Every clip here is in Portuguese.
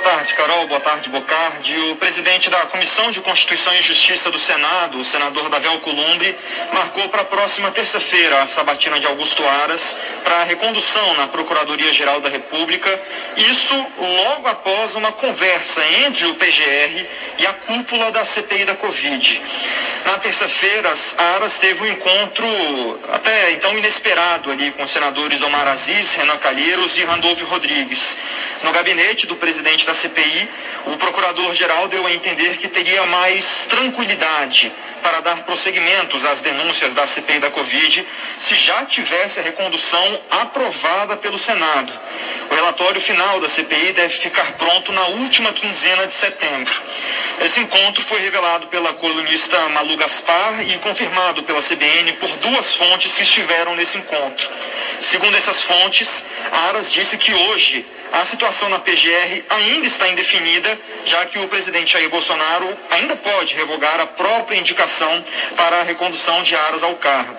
tarde, Carol. Boa tarde, Bocardi. O presidente da Comissão de Constituição e Justiça do Senado, o senador Davi Alcolumbre, marcou para a próxima terça-feira a sabatina de Augusto Aras para a recondução na Procuradoria-Geral da República. Isso logo após uma conversa entre o PGR e a cúpula da CPI da Covid. Na terça-feira, Aras teve um encontro até então inesperado ali com os senadores Omar Aziz, Renan Calheiros e Randolfo Rodrigues. No gabinete do presidente da CPI, o procurador-geral deu a entender que teria mais tranquilidade para dar prosseguimentos às denúncias da CPI da Covid se já tivesse a recondução aprovada pelo Senado. O relatório final da CPI deve ficar pronto na última quinzena de setembro. Esse encontro foi revelado pela colunista Malu Gaspar e confirmado pela CBN por duas fontes que estiveram nesse encontro. Segundo essas fontes, Aras disse que hoje a situação na PGR ainda está indefinida, já que o presidente Jair Bolsonaro ainda pode revogar a própria indicação para a recondução de Aras ao cargo.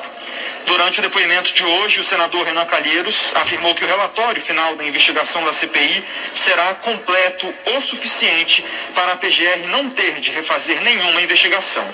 Durante o depoimento de hoje, o senador Renan Calheiros afirmou que o relatório final da investigação da CPI será completo o suficiente para a PGR não ter de refazer nenhuma investigação.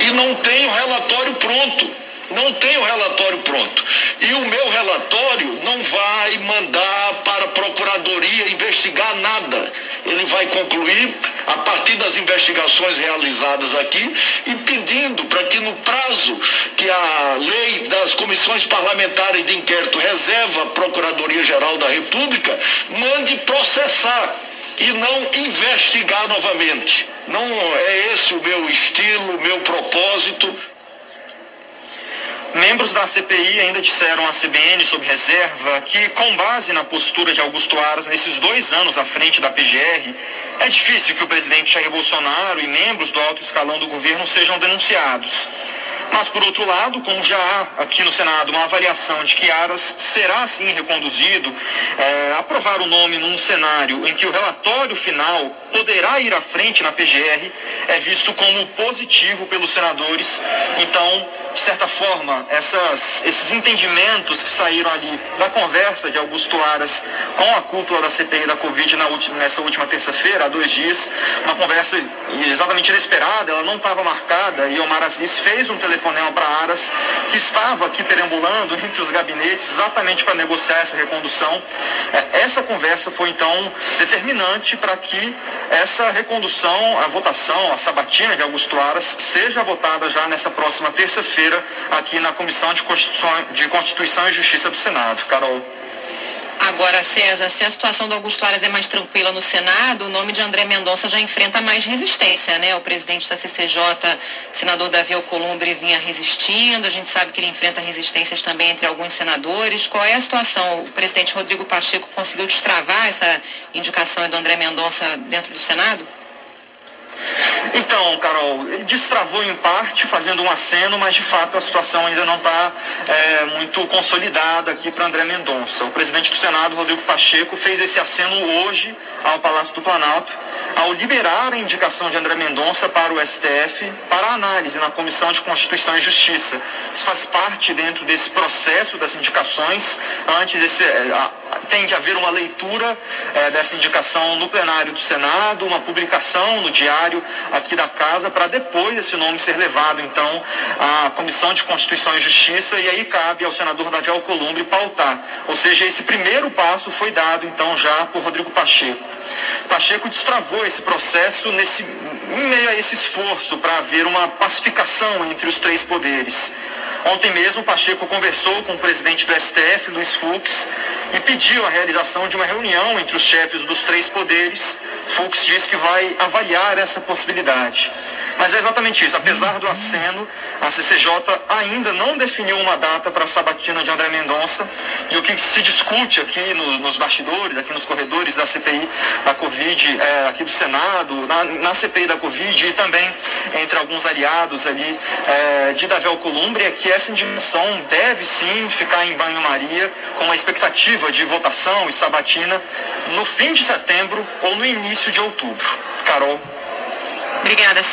E não tem o relatório pronto não tem o relatório pronto. E o meu relatório não vai mandar para a Procuradoria investigar nada. Ele vai concluir a partir das investigações realizadas aqui e pedindo para que no prazo que a lei das comissões parlamentares de inquérito reserva à Procuradoria-Geral da República, mande processar e não investigar novamente. Não é esse o meu estilo, o meu propósito. Membros da CPI ainda disseram à CBN, sob reserva, que, com base na postura de Augusto Aras nesses dois anos à frente da PGR, é difícil que o presidente Jair Bolsonaro e membros do alto escalão do governo sejam denunciados. Mas, por outro lado, como já há aqui no Senado uma avaliação de que Aras será sim reconduzido, é, aprovar o nome num cenário em que o relatório final poderá ir à frente na PGR é visto como positivo pelos senadores. Então, de certa forma, essas, esses entendimentos que saíram ali da conversa de Augusto Aras com a cúpula da CPI da Covid na última, nessa última terça-feira, há dois dias, uma conversa exatamente inesperada, ela não estava marcada, e Omar Aziz fez um telefonema para Aras, que estava aqui perambulando entre os gabinetes exatamente para negociar essa recondução. É, essa conversa foi, então, determinante para que essa recondução, a votação, a sabatina de Augusto Aras, seja votada já nessa próxima terça-feira aqui na Comissão de Constituição, de Constituição e Justiça do Senado. Carol. Agora, César, se a situação do Augusto Aras é mais tranquila no Senado, o nome de André Mendonça já enfrenta mais resistência, né? O presidente da CCJ, senador Davi Alcolumbre, vinha resistindo, a gente sabe que ele enfrenta resistências também entre alguns senadores. Qual é a situação? O presidente Rodrigo Pacheco conseguiu destravar essa indicação do André Mendonça dentro do Senado? Então, Carol, ele destravou em parte, fazendo um aceno, mas de fato a situação ainda não está é, muito consolidada aqui para André Mendonça. O presidente do Senado, Rodrigo Pacheco, fez esse aceno hoje ao Palácio do Planalto, ao liberar a indicação de André Mendonça para o STF para análise na Comissão de Constituição e Justiça. Isso faz parte dentro desse processo das indicações. Antes, esse, é, tem de haver uma leitura é, dessa indicação no plenário do Senado, uma publicação no diário aqui da casa, para depois esse nome ser levado, então, à Comissão de Constituição e Justiça, e aí cabe ao senador Davi Alcolumbre pautar. Ou seja, esse primeiro passo foi dado, então, já por Rodrigo Pacheco. Pacheco destravou esse processo nesse, em meio a esse esforço para haver uma pacificação entre os três poderes. Ontem mesmo, Pacheco conversou com o presidente do STF, Luiz Fux, e pediu a realização de uma reunião entre os chefes dos três poderes. Fux disse que vai avaliar essa possibilidade. Mas é exatamente isso. Apesar do aceno, a CCJ ainda não definiu uma data para a sabatina de André Mendonça. E o que se discute aqui no, nos bastidores, aqui nos corredores da CPI da Covid, é, aqui do Senado, na, na, CPI da Covid e também entre alguns aliados ali é, de Davi Alcolumbre, é que essa indignação deve sim ficar em banho-maria com uma expectativa de votação e sabatina no fim de setembro ou no início de outubro. Carol. Obrigada.